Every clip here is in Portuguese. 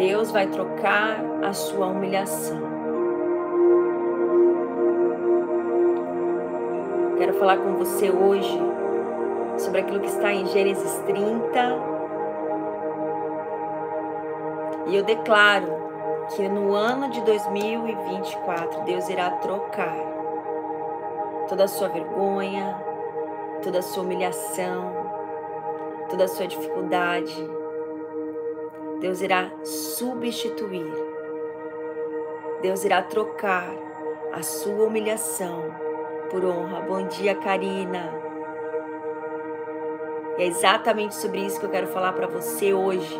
Deus vai trocar a sua humilhação. Quero falar com você hoje sobre aquilo que está em Gênesis 30. E eu declaro que no ano de 2024 Deus irá trocar toda a sua vergonha, toda a sua humilhação, toda a sua dificuldade. Deus irá substituir. Deus irá trocar a sua humilhação por honra. Bom dia, Karina. É exatamente sobre isso que eu quero falar para você hoje.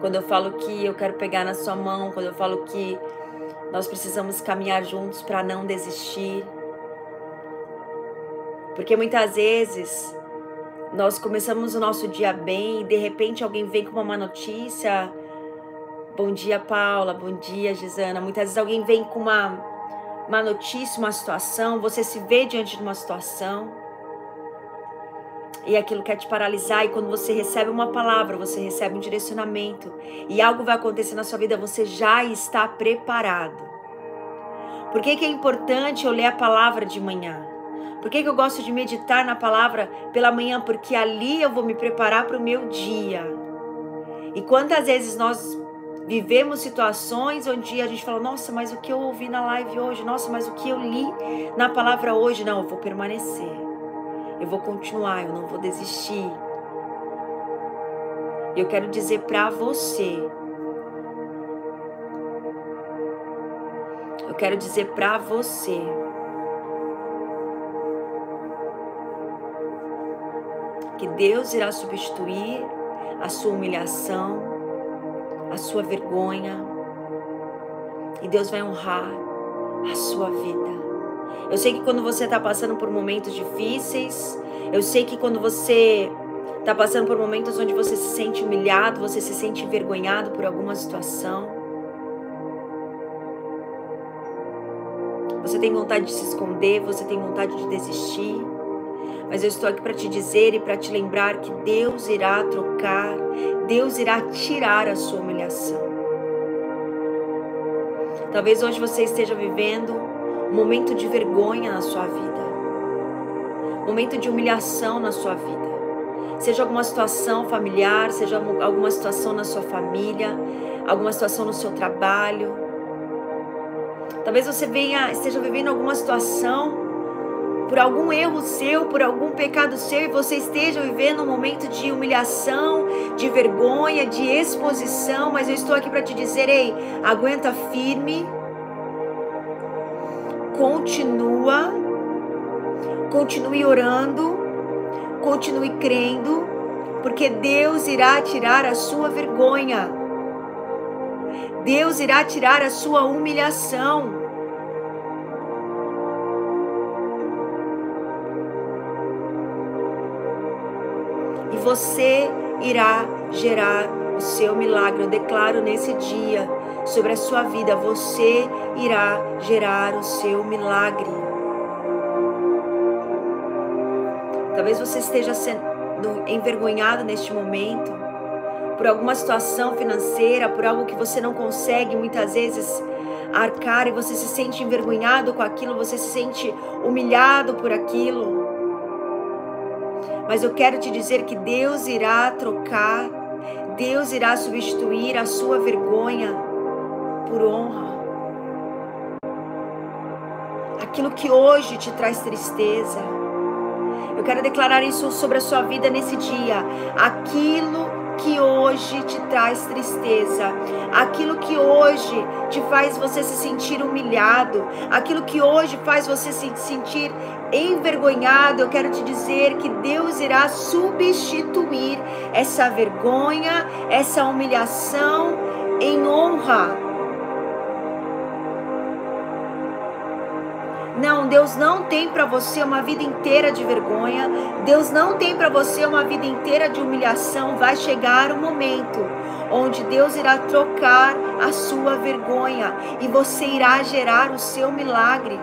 Quando eu falo que eu quero pegar na sua mão, quando eu falo que nós precisamos caminhar juntos para não desistir. Porque muitas vezes nós começamos o nosso dia bem e de repente alguém vem com uma má notícia. Bom dia, Paula. Bom dia, Gisana. Muitas vezes alguém vem com uma má notícia, uma situação, você se vê diante de uma situação e aquilo quer te paralisar. E quando você recebe uma palavra, você recebe um direcionamento e algo vai acontecer na sua vida, você já está preparado. Por que, que é importante eu ler a palavra de manhã? Por que, que eu gosto de meditar na palavra pela manhã? Porque ali eu vou me preparar para o meu dia. E quantas vezes nós vivemos situações onde a gente fala: Nossa, mas o que eu ouvi na live hoje? Nossa, mas o que eu li na palavra hoje? Não, eu vou permanecer. Eu vou continuar, eu não vou desistir. Eu quero dizer para você. Eu quero dizer para você que Deus irá substituir a sua humilhação, a sua vergonha, e Deus vai honrar a sua vida. Eu sei que quando você está passando por momentos difíceis, eu sei que quando você está passando por momentos onde você se sente humilhado, você se sente envergonhado por alguma situação, você tem vontade de se esconder, você tem vontade de desistir. Mas eu estou aqui para te dizer e para te lembrar que Deus irá trocar, Deus irá tirar a sua humilhação. Talvez hoje você esteja vivendo um momento de vergonha na sua vida, um momento de humilhação na sua vida. Seja alguma situação familiar, seja alguma situação na sua família, alguma situação no seu trabalho. Talvez você venha, esteja vivendo alguma situação por algum erro seu, por algum pecado seu, e você esteja vivendo um momento de humilhação, de vergonha, de exposição, mas eu estou aqui para te dizer: ei, aguenta firme, continua, continue orando, continue crendo, porque Deus irá tirar a sua vergonha, Deus irá tirar a sua humilhação. Você irá gerar o seu milagre. Eu declaro nesse dia sobre a sua vida, você irá gerar o seu milagre. Talvez você esteja sendo envergonhado neste momento por alguma situação financeira, por algo que você não consegue muitas vezes arcar e você se sente envergonhado com aquilo, você se sente humilhado por aquilo. Mas eu quero te dizer que Deus irá trocar, Deus irá substituir a sua vergonha por honra. Aquilo que hoje te traz tristeza. Eu quero declarar isso sobre a sua vida nesse dia. Aquilo que hoje te traz tristeza, aquilo que hoje te faz você se sentir humilhado, aquilo que hoje faz você se sentir envergonhado, eu quero te dizer que Deus irá substituir essa vergonha, essa humilhação em honra. Não, Deus não tem para você uma vida inteira de vergonha. Deus não tem para você uma vida inteira de humilhação. Vai chegar o um momento onde Deus irá trocar a sua vergonha e você irá gerar o seu milagre.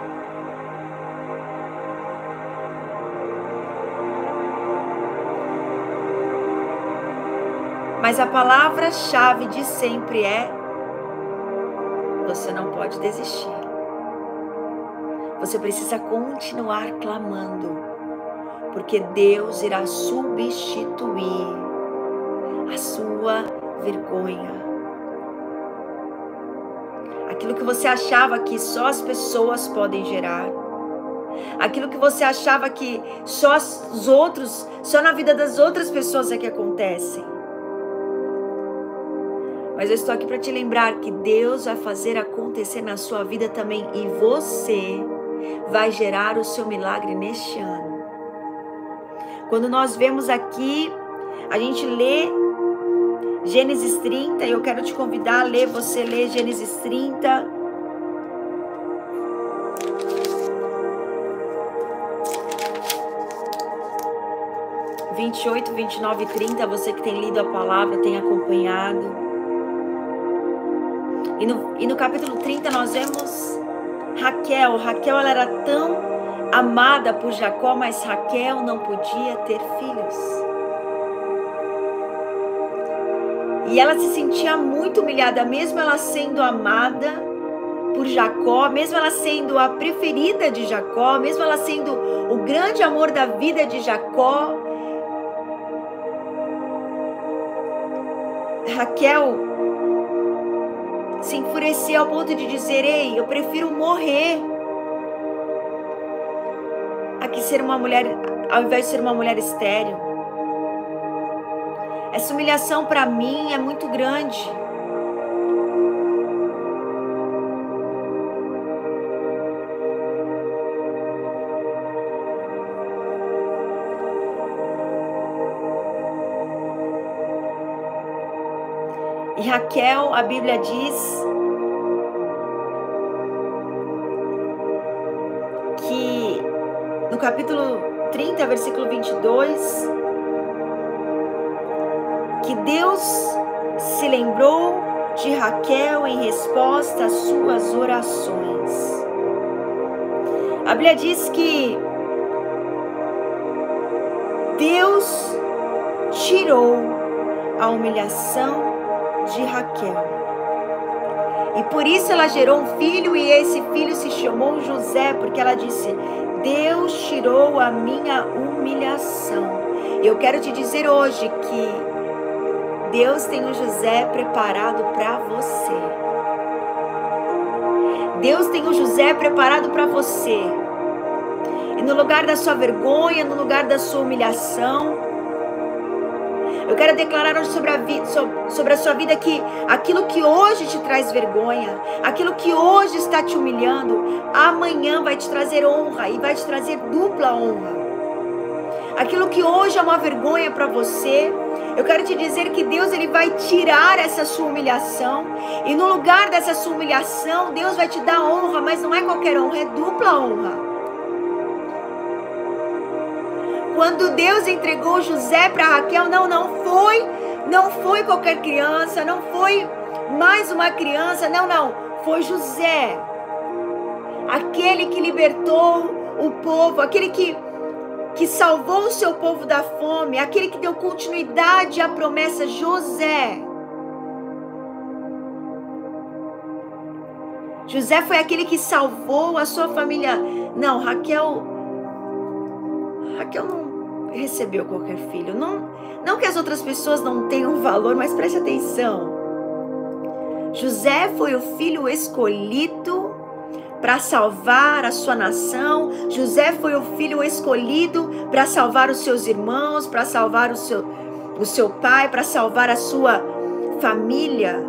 Mas a palavra-chave de sempre é: você não pode desistir. Você precisa continuar clamando, porque Deus irá substituir a sua vergonha. Aquilo que você achava que só as pessoas podem gerar, aquilo que você achava que só os outros, só na vida das outras pessoas é que acontece. Mas eu estou aqui para te lembrar que Deus vai fazer acontecer na sua vida também e você vai gerar o seu milagre neste ano. Quando nós vemos aqui, a gente lê Gênesis 30, eu quero te convidar a ler, você ler Gênesis 30. Vinte e oito, vinte e nove, trinta, você que tem lido a palavra, tem acompanhado. E no, e no capítulo 30 nós vemos Raquel. Raquel ela era tão amada por Jacó, mas Raquel não podia ter filhos. E ela se sentia muito humilhada, mesmo ela sendo amada por Jacó, mesmo ela sendo a preferida de Jacó, mesmo ela sendo o grande amor da vida de Jacó. Raquel se enfurecer ao ponto de dizer: Ei, eu prefiro morrer a que ser uma mulher, ao invés de ser uma mulher estéril. Essa humilhação para mim é muito grande. E Raquel, a Bíblia diz que no capítulo 30, versículo 22, que Deus se lembrou de Raquel em resposta às suas orações. A Bíblia diz que Deus tirou a humilhação de Raquel. E por isso ela gerou um filho, e esse filho se chamou José, porque ela disse: Deus tirou a minha humilhação. Eu quero te dizer hoje que Deus tem um José preparado para você. Deus tem um José preparado para você. E no lugar da sua vergonha, no lugar da sua humilhação, eu quero declarar hoje sobre a, sobre a sua vida que aquilo que hoje te traz vergonha, aquilo que hoje está te humilhando, amanhã vai te trazer honra e vai te trazer dupla honra. Aquilo que hoje é uma vergonha para você, eu quero te dizer que Deus ele vai tirar essa sua humilhação e no lugar dessa sua humilhação, Deus vai te dar honra, mas não é qualquer honra, é dupla honra. Quando Deus entregou José para Raquel, não, não foi, não foi qualquer criança, não foi mais uma criança, não, não, foi José. Aquele que libertou o povo, aquele que que salvou o seu povo da fome, aquele que deu continuidade à promessa José. José foi aquele que salvou a sua família. Não, Raquel Raquel não recebeu qualquer filho. Não, não que as outras pessoas não tenham valor, mas preste atenção. José foi o filho escolhido para salvar a sua nação. José foi o filho escolhido para salvar os seus irmãos, para salvar o seu, o seu pai, para salvar a sua família.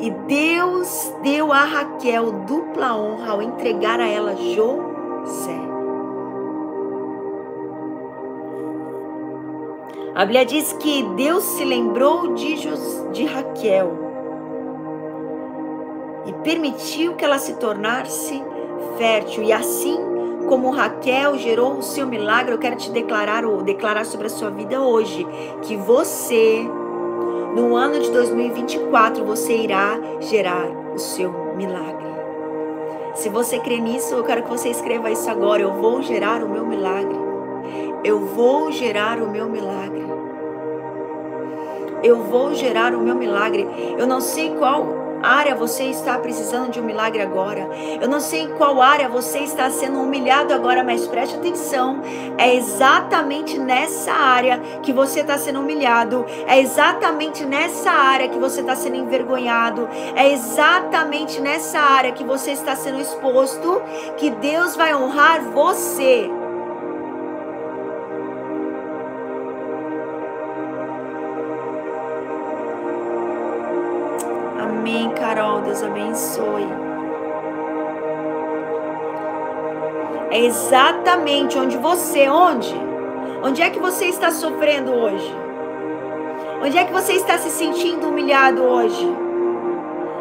E Deus deu a Raquel dupla honra ao entregar a ela José. A Bíblia diz que Deus se lembrou de, de Raquel e permitiu que ela se tornasse fértil. E assim como Raquel gerou o seu milagre, eu quero te declarar ou declarar sobre a sua vida hoje que você, no ano de 2024, você irá gerar o seu milagre. Se você crê nisso, eu quero que você escreva isso agora. Eu vou gerar o meu milagre. Eu vou gerar o meu milagre. Eu vou gerar o meu milagre. Eu não sei qual área você está precisando de um milagre agora. Eu não sei em qual área você está sendo humilhado agora, mas preste atenção. É exatamente nessa área que você está sendo humilhado. É exatamente nessa área que você está sendo envergonhado. É exatamente nessa área que você está sendo exposto que Deus vai honrar você. Deus abençoe. É exatamente onde você, onde? Onde é que você está sofrendo hoje? Onde é que você está se sentindo humilhado hoje?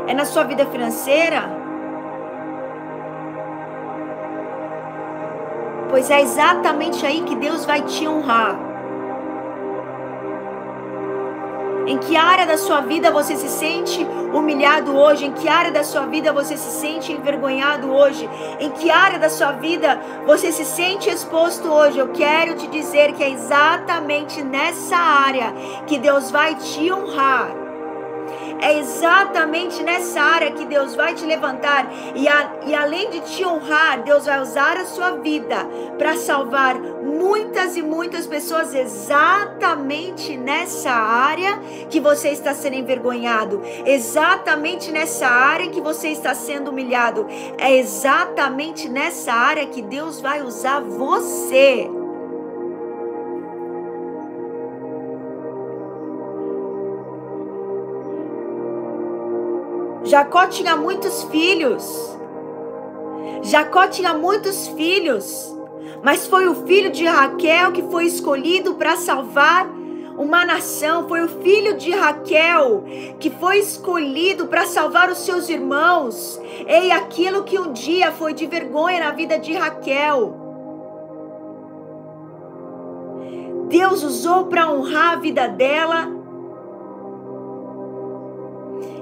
É na sua vida financeira? Pois é exatamente aí que Deus vai te honrar. Em que área da sua vida você se sente humilhado hoje? Em que área da sua vida você se sente envergonhado hoje? Em que área da sua vida você se sente exposto hoje? Eu quero te dizer que é exatamente nessa área que Deus vai te honrar. É exatamente nessa área que Deus vai te levantar e, a, e além de te honrar, Deus vai usar a sua vida para salvar muitas e muitas pessoas exatamente nessa área que você está sendo envergonhado, exatamente nessa área que você está sendo humilhado. É exatamente nessa área que Deus vai usar você. Jacó tinha muitos filhos. Jacó tinha muitos filhos, mas foi o filho de Raquel que foi escolhido para salvar uma nação. Foi o filho de Raquel que foi escolhido para salvar os seus irmãos. Ei, aquilo que um dia foi de vergonha na vida de Raquel. Deus usou para honrar a vida dela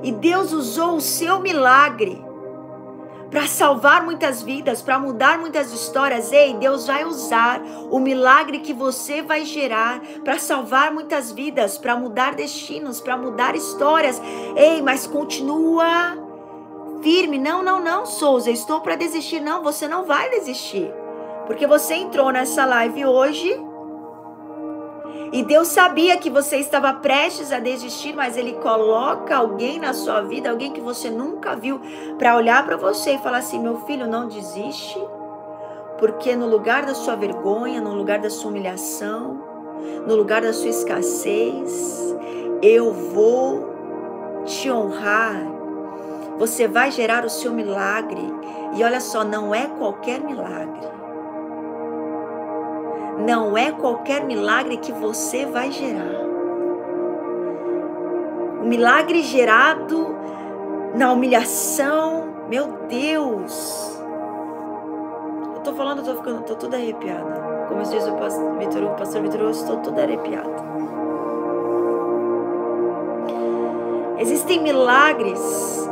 e Deus usou o seu milagre para salvar muitas vidas, para mudar muitas histórias. Ei, Deus vai usar o milagre que você vai gerar para salvar muitas vidas, para mudar destinos, para mudar histórias. Ei, mas continua firme. Não, não, não, Souza, estou para desistir. Não, você não vai desistir. Porque você entrou nessa live hoje e Deus sabia que você estava prestes a desistir, mas Ele coloca alguém na sua vida, alguém que você nunca viu, para olhar para você e falar assim: meu filho, não desiste, porque no lugar da sua vergonha, no lugar da sua humilhação, no lugar da sua escassez, eu vou te honrar. Você vai gerar o seu milagre. E olha só, não é qualquer milagre. Não é qualquer milagre que você vai gerar. O milagre gerado na humilhação, meu Deus. Eu tô falando, eu tô ficando, tô toda arrepiada. Como diz o pastor Vitor, o pastor Vitor, eu estou toda arrepiada. Existem milagres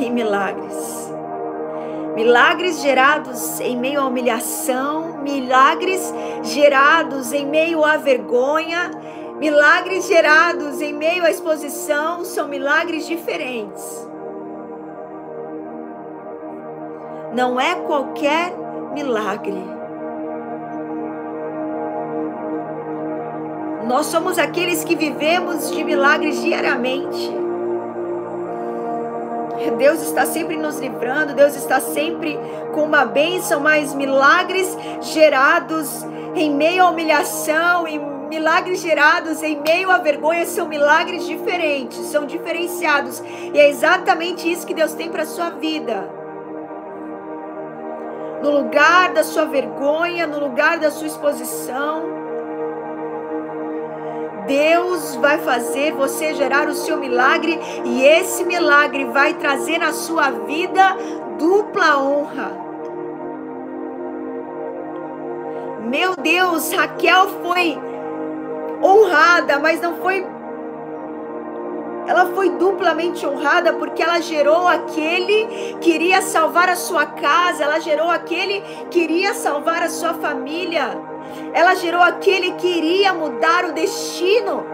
e milagres. Milagres gerados em meio à humilhação, milagres gerados em meio à vergonha, milagres gerados em meio à exposição, são milagres diferentes. Não é qualquer milagre. Nós somos aqueles que vivemos de milagres diariamente. Deus está sempre nos livrando, Deus está sempre com uma bênção, mas milagres gerados em meio à humilhação, e milagres gerados em meio à vergonha são milagres diferentes, são diferenciados. E é exatamente isso que Deus tem para a sua vida. No lugar da sua vergonha, no lugar da sua exposição, Deus vai fazer você gerar o seu milagre e esse milagre vai trazer na sua vida dupla honra. Meu Deus, Raquel foi honrada, mas não foi ela foi duplamente honrada porque ela gerou aquele que iria salvar a sua casa, ela gerou aquele que iria salvar a sua família. Ela gerou aquele que iria mudar o destino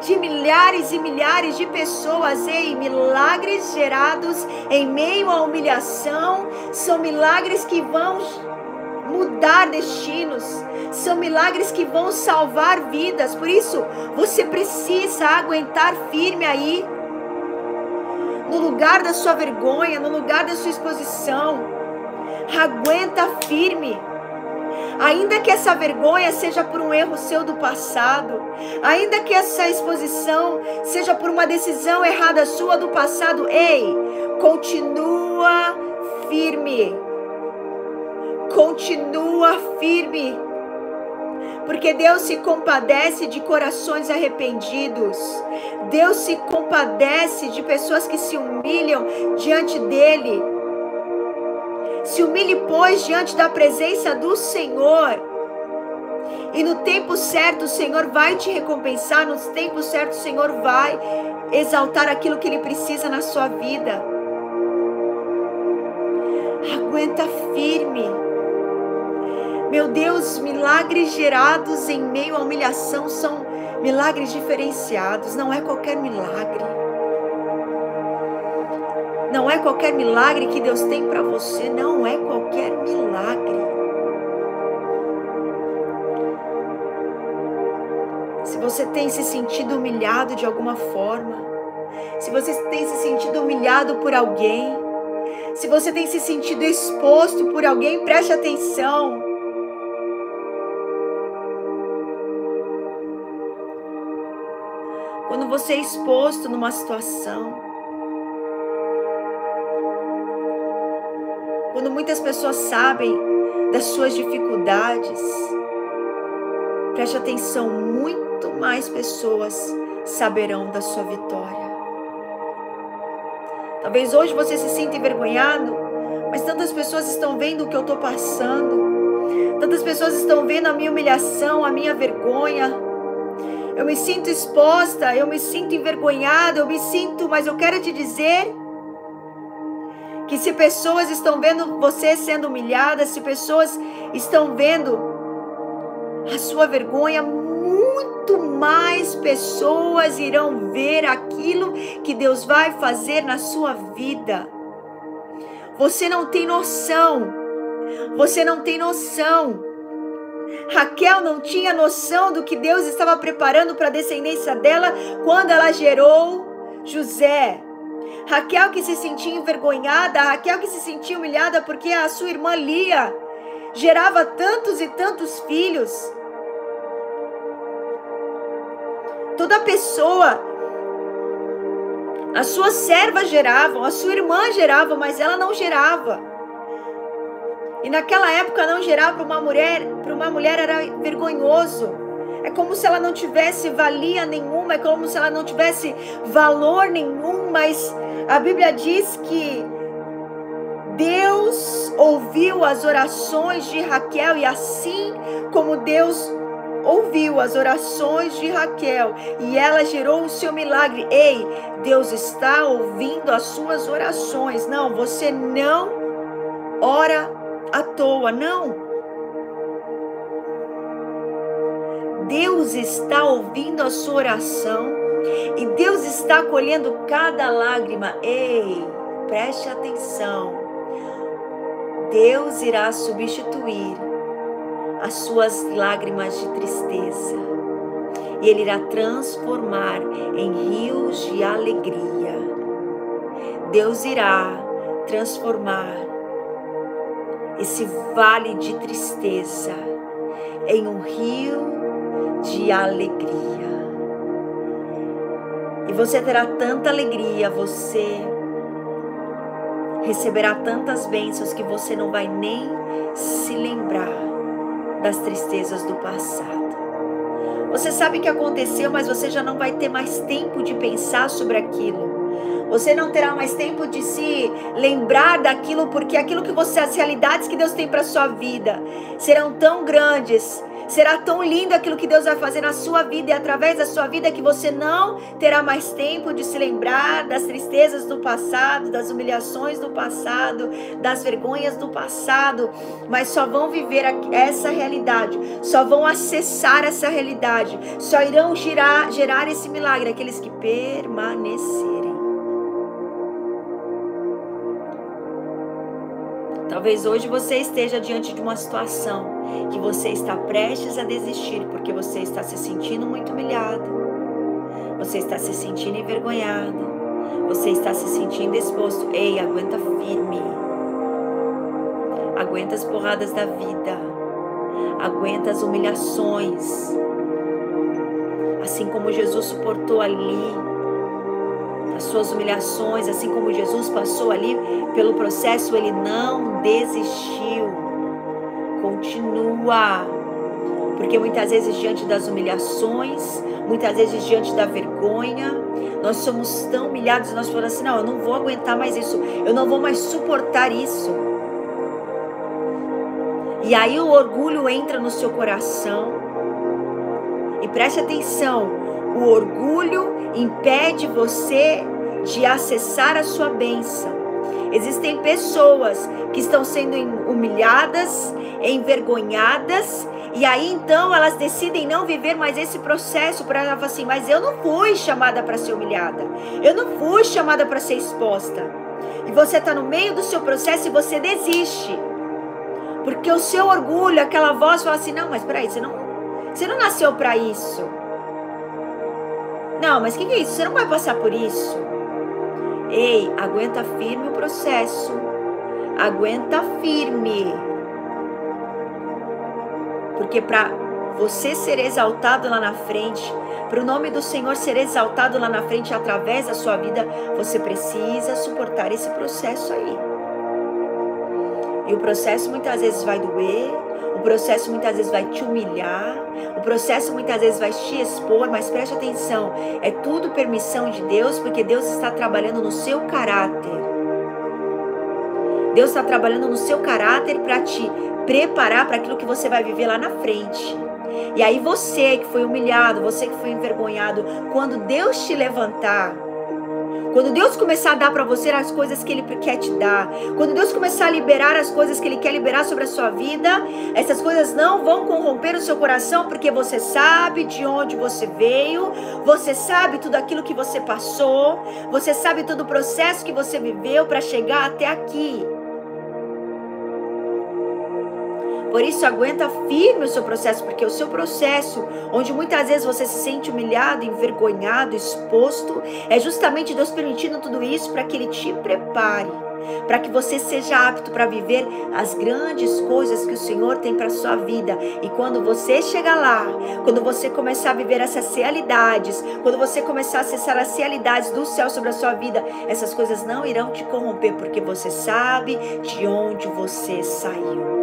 de milhares e milhares de pessoas. Ei, milagres gerados em meio à humilhação são milagres que vão mudar destinos, são milagres que vão salvar vidas. Por isso, você precisa aguentar firme aí, no lugar da sua vergonha, no lugar da sua exposição. Aguenta firme. Ainda que essa vergonha seja por um erro seu do passado, ainda que essa exposição seja por uma decisão errada sua do passado, ei, continua firme. Continua firme. Porque Deus se compadece de corações arrependidos. Deus se compadece de pessoas que se humilham diante dele. Se humilhe, pois, diante da presença do Senhor. E no tempo certo o Senhor vai te recompensar, no tempo certo o Senhor vai exaltar aquilo que Ele precisa na sua vida. Aguenta firme. Meu Deus, milagres gerados em meio à humilhação são milagres diferenciados, não é qualquer milagre. Não é qualquer milagre que Deus tem para você, não é qualquer milagre. Se você tem se sentido humilhado de alguma forma, se você tem se sentido humilhado por alguém, se você tem se sentido exposto por alguém, preste atenção. Quando você é exposto numa situação, quando muitas pessoas sabem das suas dificuldades, preste atenção, muito mais pessoas saberão da sua vitória. Talvez hoje você se sinta envergonhado, mas tantas pessoas estão vendo o que eu estou passando, tantas pessoas estão vendo a minha humilhação, a minha vergonha. Eu me sinto exposta, eu me sinto envergonhada, eu me sinto, mas eu quero te dizer que se pessoas estão vendo você sendo humilhada, se pessoas estão vendo a sua vergonha, muito mais pessoas irão ver aquilo que Deus vai fazer na sua vida. Você não tem noção. Você não tem noção. Raquel não tinha noção do que Deus estava preparando para a descendência dela quando ela gerou José. Raquel que se sentia envergonhada, Raquel que se sentia humilhada porque a sua irmã Lia gerava tantos e tantos filhos. Toda pessoa, as suas servas geravam, a sua irmã gerava, mas ela não gerava. E naquela época não gerar para uma mulher, para uma mulher era vergonhoso. É como se ela não tivesse valia nenhuma, é como se ela não tivesse valor nenhum, mas a Bíblia diz que Deus ouviu as orações de Raquel e assim como Deus ouviu as orações de Raquel e ela gerou o seu milagre. Ei, Deus está ouvindo as suas orações. Não, você não ora à toa, não. Deus está ouvindo a sua oração e Deus está colhendo cada lágrima. Ei, preste atenção. Deus irá substituir as suas lágrimas de tristeza e Ele irá transformar em rios de alegria. Deus irá transformar esse vale de tristeza em um rio de alegria. E você terá tanta alegria, você receberá tantas bênçãos que você não vai nem se lembrar das tristezas do passado. Você sabe o que aconteceu, mas você já não vai ter mais tempo de pensar sobre aquilo. Você não terá mais tempo de se lembrar daquilo, porque aquilo que você, as realidades que Deus tem para sua vida serão tão grandes Será tão lindo aquilo que Deus vai fazer na sua vida e através da sua vida que você não terá mais tempo de se lembrar das tristezas do passado, das humilhações do passado, das vergonhas do passado, mas só vão viver essa realidade, só vão acessar essa realidade, só irão girar, gerar esse milagre aqueles que permanecerem. Talvez hoje você esteja diante de uma situação que você está prestes a desistir porque você está se sentindo muito humilhado, você está se sentindo envergonhado, você está se sentindo exposto. Ei, aguenta firme, aguenta as porradas da vida, aguenta as humilhações, assim como Jesus suportou ali as suas humilhações, assim como Jesus passou ali pelo processo, ele não desistiu. Continua. Porque muitas vezes, diante das humilhações, muitas vezes, diante da vergonha, nós somos tão humilhados nós falamos assim: não, eu não vou aguentar mais isso, eu não vou mais suportar isso. E aí o orgulho entra no seu coração. E preste atenção: o orgulho impede você de acessar a sua bênção. Existem pessoas que estão sendo humilhadas, envergonhadas, e aí então elas decidem não viver mais esse processo para ela assim: mas eu não fui chamada para ser humilhada, eu não fui chamada para ser exposta. E você está no meio do seu processo e você desiste, porque o seu orgulho, aquela voz fala assim: não, mas peraí, você não, você não nasceu para isso. Não, mas o que, que é isso? Você não vai passar por isso. Ei, aguenta firme o processo. Aguenta firme. Porque para você ser exaltado lá na frente, para o nome do Senhor ser exaltado lá na frente através da sua vida, você precisa suportar esse processo aí. E o processo muitas vezes vai doer, o processo muitas vezes vai te humilhar, o processo muitas vezes vai te expor, mas preste atenção, é tudo permissão de Deus, porque Deus está trabalhando no seu caráter. Deus está trabalhando no seu caráter para te preparar para aquilo que você vai viver lá na frente. E aí você que foi humilhado, você que foi envergonhado, quando Deus te levantar, quando Deus começar a dar para você as coisas que Ele quer te dar, quando Deus começar a liberar as coisas que Ele quer liberar sobre a sua vida, essas coisas não vão corromper o seu coração, porque você sabe de onde você veio, você sabe tudo aquilo que você passou, você sabe todo o processo que você viveu para chegar até aqui. Por isso, aguenta firme o seu processo, porque o seu processo, onde muitas vezes você se sente humilhado, envergonhado, exposto, é justamente Deus permitindo tudo isso para que Ele te prepare, para que você seja apto para viver as grandes coisas que o Senhor tem para sua vida. E quando você chegar lá, quando você começar a viver essas realidades, quando você começar a acessar as realidades do céu sobre a sua vida, essas coisas não irão te corromper, porque você sabe de onde você saiu.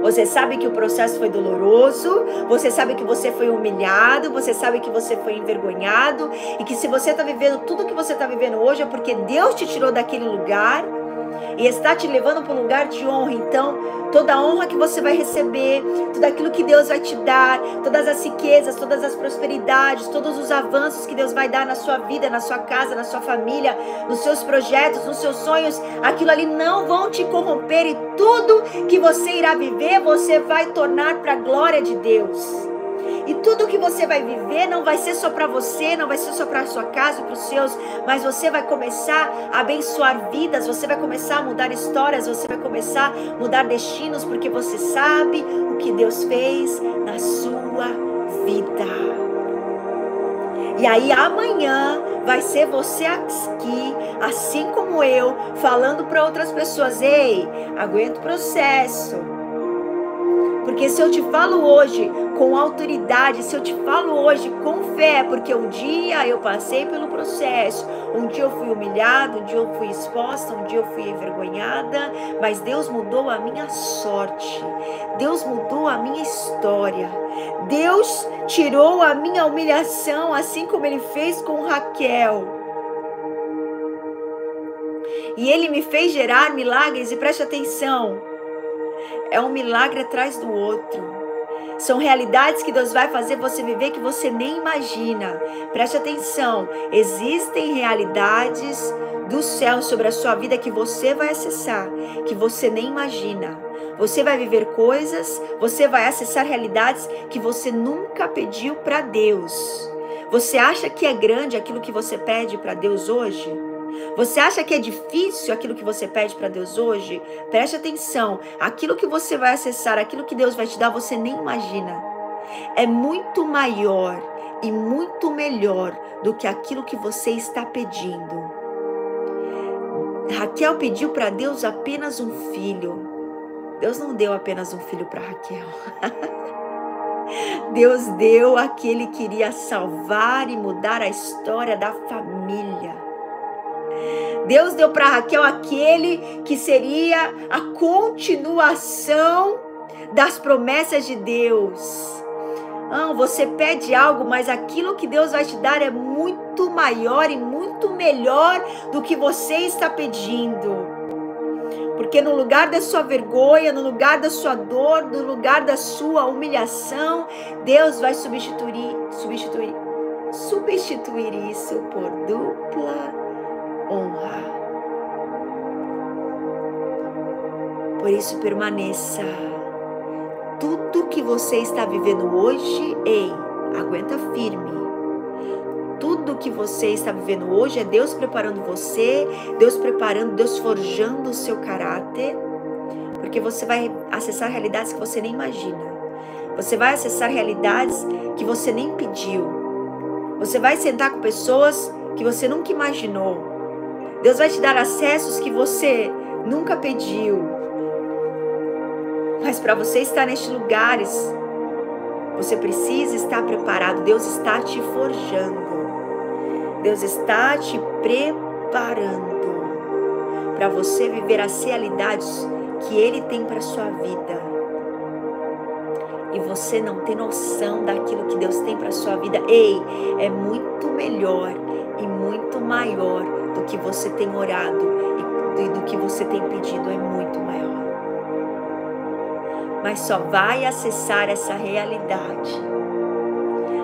Você sabe que o processo foi doloroso, você sabe que você foi humilhado, você sabe que você foi envergonhado e que se você está vivendo tudo que você está vivendo hoje é porque Deus te tirou daquele lugar e está te levando para um lugar de honra. Então, toda a honra que você vai receber, tudo aquilo que Deus vai te dar, todas as riquezas, todas as prosperidades, todos os avanços que Deus vai dar na sua vida, na sua casa, na sua família, nos seus projetos, nos seus sonhos, aquilo ali não vão te corromper e tudo que você irá viver, você vai tornar para a glória de Deus. E tudo que você vai viver não vai ser só para você, não vai ser só para sua casa, para os seus, mas você vai começar a abençoar vidas, você vai começar a mudar histórias, você vai começar a mudar destinos, porque você sabe o que Deus fez na sua vida. E aí amanhã vai ser você aqui, assim como eu, falando para outras pessoas: ei, aguenta o processo. Porque se eu te falo hoje com autoridade, se eu te falo hoje com fé, porque um dia eu passei pelo processo, um dia eu fui humilhado, um dia eu fui exposta, um dia eu fui envergonhada, mas Deus mudou a minha sorte, Deus mudou a minha história, Deus tirou a minha humilhação, assim como Ele fez com Raquel. E Ele me fez gerar milagres, e preste atenção, é um milagre atrás do outro. São realidades que Deus vai fazer você viver que você nem imagina. Preste atenção, existem realidades do céu sobre a sua vida que você vai acessar, que você nem imagina. Você vai viver coisas, você vai acessar realidades que você nunca pediu para Deus. Você acha que é grande aquilo que você pede para Deus hoje? Você acha que é difícil aquilo que você pede para Deus hoje? Preste atenção. Aquilo que você vai acessar, aquilo que Deus vai te dar, você nem imagina. É muito maior e muito melhor do que aquilo que você está pedindo. Raquel pediu para Deus apenas um filho. Deus não deu apenas um filho para Raquel. Deus deu aquele que iria salvar e mudar a história da família. Deus deu para Raquel aquele que seria a continuação das promessas de Deus. Você pede algo, mas aquilo que Deus vai te dar é muito maior e muito melhor do que você está pedindo. Porque no lugar da sua vergonha, no lugar da sua dor, no lugar da sua humilhação, Deus vai substituir, substituir, substituir isso por dupla honra. Por isso permaneça. Tudo que você está vivendo hoje, ei, aguenta firme. Tudo que você está vivendo hoje é Deus preparando você, Deus preparando, Deus forjando o seu caráter, porque você vai acessar realidades que você nem imagina. Você vai acessar realidades que você nem pediu. Você vai sentar com pessoas que você nunca imaginou. Deus vai te dar acessos que você nunca pediu. Mas para você estar nestes lugares, você precisa estar preparado. Deus está te forjando. Deus está te preparando para você viver as realidades que Ele tem para sua vida. E você não tem noção daquilo que Deus tem para sua vida. Ei, é muito melhor e muito maior do que você tem orado e do que você tem pedido é muito maior. Mas só vai acessar essa realidade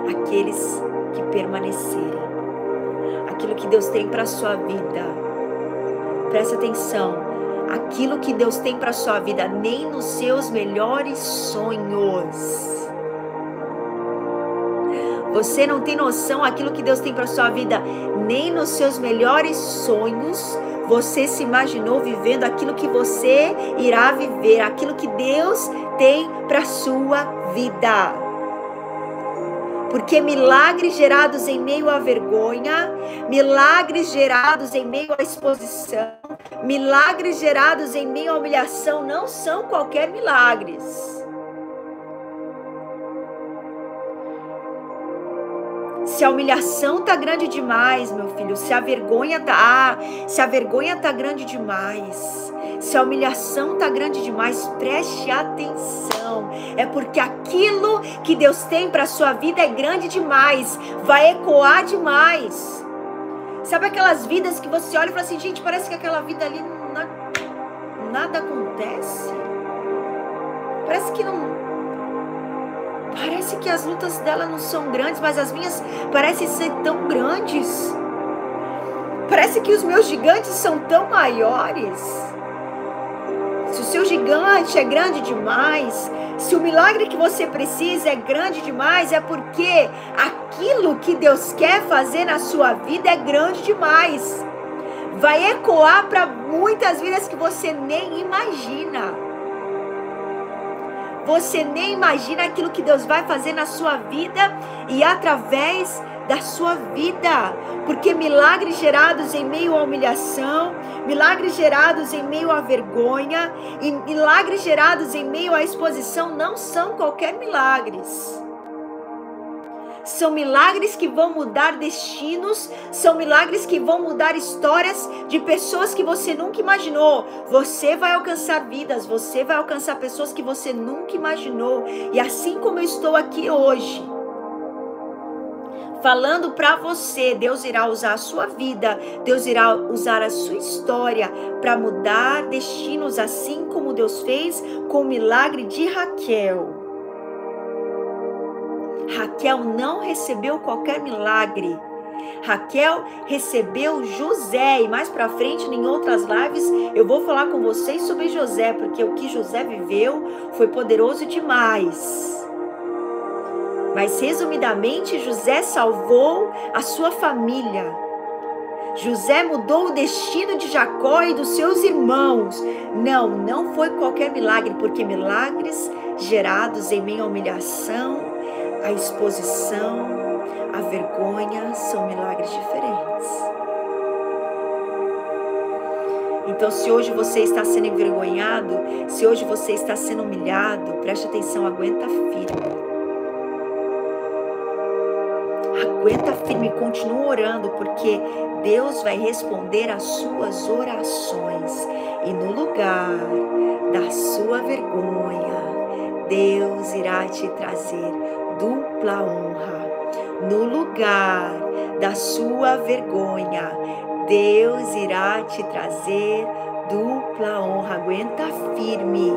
aqueles que permanecerem. Aquilo que Deus tem para sua vida. Presta atenção. Aquilo que Deus tem para sua vida, nem nos seus melhores sonhos você não tem noção aquilo que Deus tem para sua vida, nem nos seus melhores sonhos você se imaginou vivendo aquilo que você irá viver, aquilo que Deus tem para sua vida. Porque milagres gerados em meio à vergonha, milagres gerados em meio à exposição, milagres gerados em meio à humilhação não são qualquer milagres. Se a humilhação tá grande demais, meu filho, se a vergonha tá, ah, se a vergonha tá grande demais, se a humilhação tá grande demais, preste atenção. É porque aquilo que Deus tem para sua vida é grande demais, vai ecoar demais. Sabe aquelas vidas que você olha e fala assim, gente, parece que aquela vida ali nada, nada acontece. Parece que não Parece que as lutas dela não são grandes, mas as minhas parecem ser tão grandes. Parece que os meus gigantes são tão maiores. Se o seu gigante é grande demais, se o milagre que você precisa é grande demais, é porque aquilo que Deus quer fazer na sua vida é grande demais. Vai ecoar para muitas vidas que você nem imagina. Você nem imagina aquilo que Deus vai fazer na sua vida e através da sua vida. Porque milagres gerados em meio à humilhação, milagres gerados em meio à vergonha, e milagres gerados em meio à exposição não são qualquer milagres. São milagres que vão mudar destinos, são milagres que vão mudar histórias de pessoas que você nunca imaginou. Você vai alcançar vidas, você vai alcançar pessoas que você nunca imaginou. E assim como eu estou aqui hoje, falando para você, Deus irá usar a sua vida, Deus irá usar a sua história para mudar destinos, assim como Deus fez com o milagre de Raquel. Raquel não recebeu qualquer milagre. Raquel recebeu José e mais para frente em outras lives eu vou falar com vocês sobre José, porque o que José viveu foi poderoso demais. Mas resumidamente, José salvou a sua família. José mudou o destino de Jacó e dos seus irmãos. Não, não foi qualquer milagre, porque milagres gerados em meio à humilhação, à exposição, à vergonha são milagres diferentes. Então, se hoje você está sendo envergonhado, se hoje você está sendo humilhado, preste atenção, aguenta firme. Aguenta firme, continua orando, porque Deus vai responder às suas orações. E no lugar da sua vergonha, Deus irá te trazer dupla honra. No lugar da sua vergonha, Deus irá te trazer dupla honra. Aguenta firme.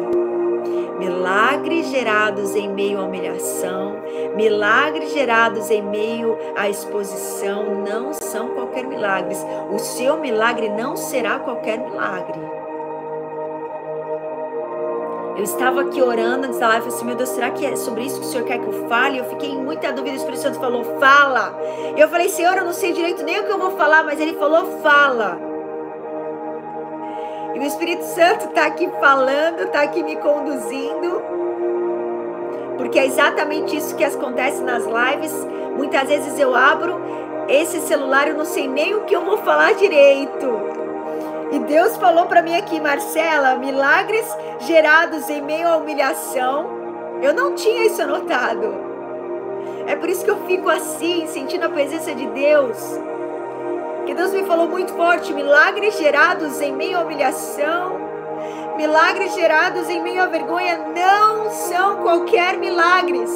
Milagres gerados em meio à humilhação, milagres gerados em meio à exposição não são qualquer milagre. O seu milagre não será qualquer milagre. Eu estava aqui orando antes da live, falei assim, meu Deus, será que é sobre isso que o Senhor quer que eu fale? Eu fiquei em muita dúvida, o Espírito Santo falou, fala. E eu falei, Senhor, eu não sei direito nem o que eu vou falar, mas Ele falou, fala. E o Espírito Santo está aqui falando, está aqui me conduzindo. Porque é exatamente isso que acontece nas lives. Muitas vezes eu abro esse celular, eu não sei nem o que eu vou falar direito. E Deus falou para mim aqui, Marcela, milagres gerados em meio à humilhação. Eu não tinha isso anotado. É por isso que eu fico assim, sentindo a presença de Deus que Deus me falou muito forte: milagres gerados em meio à humilhação, milagres gerados em meio à vergonha não são qualquer milagres.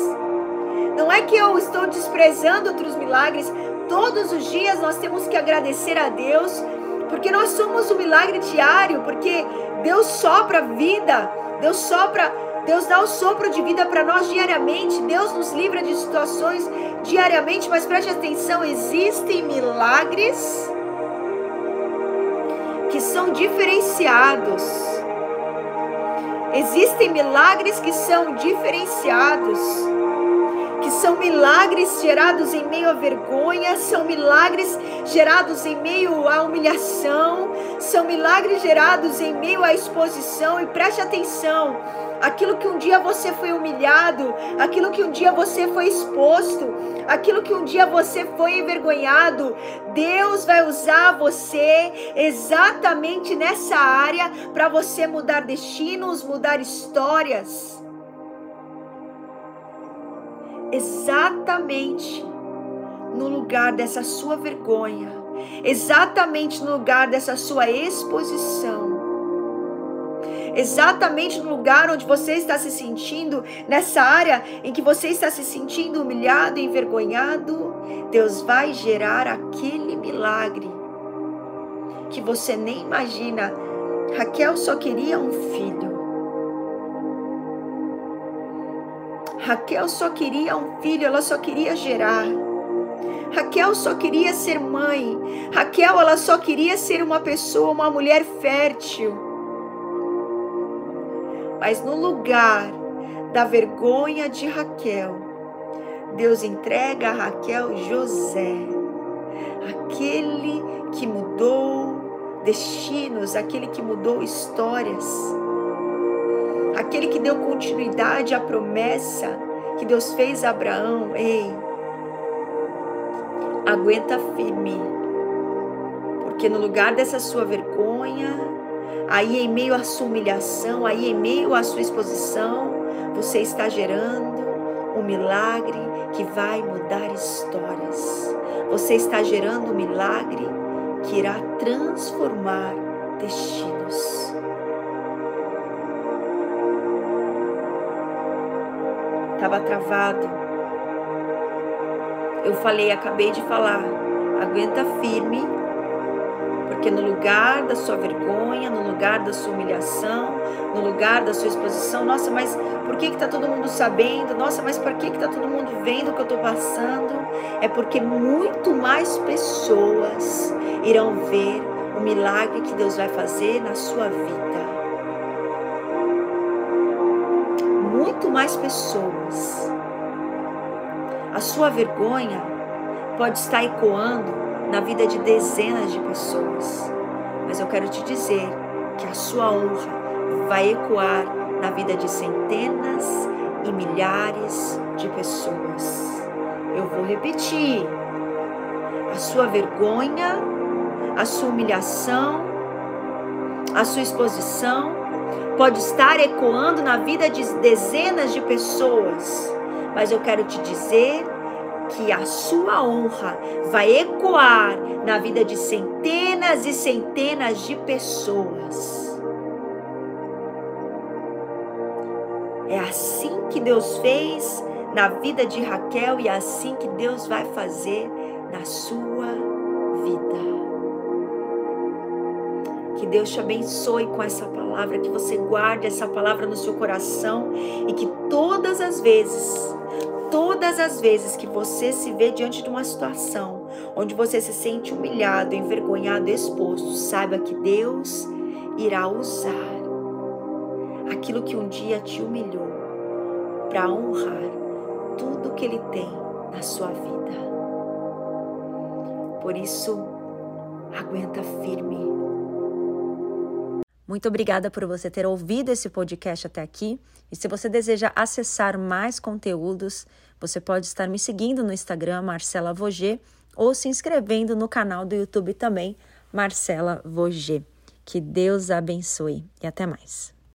Não é que eu estou desprezando outros milagres, todos os dias nós temos que agradecer a Deus, porque nós somos um milagre diário, porque Deus sopra vida, Deus sopra Deus dá o sopro de vida para nós diariamente. Deus nos livra de situações diariamente, mas preste atenção: existem milagres que são diferenciados. Existem milagres que são diferenciados que são milagres gerados em meio à vergonha, são milagres gerados em meio à humilhação, são milagres gerados em meio à exposição. E preste atenção: aquilo que um dia você foi humilhado, aquilo que um dia você foi exposto, aquilo que um dia você foi envergonhado, Deus vai usar você exatamente nessa área para você mudar destinos, mudar histórias. Exatamente no lugar dessa sua vergonha, exatamente no lugar dessa sua exposição exatamente no lugar onde você está se sentindo, nessa área em que você está se sentindo humilhado, envergonhado, Deus vai gerar aquele milagre que você nem imagina. Raquel só queria um filho. Raquel só queria um filho, ela só queria gerar. Raquel só queria ser mãe. Raquel, ela só queria ser uma pessoa, uma mulher fértil mas no lugar da vergonha de Raquel, Deus entrega a Raquel José, aquele que mudou destinos, aquele que mudou histórias, aquele que deu continuidade à promessa que Deus fez a Abraão. Ei, aguenta firme, porque no lugar dessa sua vergonha, aí em meio à sua humilhação, aí em meio à sua exposição, você está gerando um milagre que vai mudar histórias. Você está gerando um milagre que irá transformar destinos. Estava travado. Eu falei, acabei de falar. Aguenta firme Porque no lugar da sua vergonha, no lugar da sua humilhação, no lugar da sua exposição, nossa, mas por que está todo mundo sabendo? Nossa, mas por que está todo mundo vendo o que eu estou passando? É porque muito mais pessoas irão ver o milagre que Deus vai fazer na sua vida. Muito mais pessoas. A sua vergonha pode estar ecoando na vida de dezenas de pessoas. Mas eu quero te dizer que a sua honra vai ecoar na vida de centenas e milhares de pessoas. Eu vou repetir. A sua vergonha, a sua humilhação, a sua exposição pode estar ecoando na vida de dezenas de pessoas, mas eu quero te dizer que a sua honra vai ecoar na vida de centenas e centenas de pessoas. É assim que Deus fez na vida de Raquel e é assim que Deus vai fazer na sua vida. Deus te abençoe com essa palavra, que você guarde essa palavra no seu coração e que todas as vezes todas as vezes que você se vê diante de uma situação onde você se sente humilhado, envergonhado, exposto, saiba que Deus irá usar aquilo que um dia te humilhou para honrar tudo que Ele tem na sua vida. Por isso, aguenta firme. Muito obrigada por você ter ouvido esse podcast até aqui. E se você deseja acessar mais conteúdos, você pode estar me seguindo no Instagram, Marcela Voger, ou se inscrevendo no canal do YouTube também, Marcela Voger. Que Deus abençoe e até mais.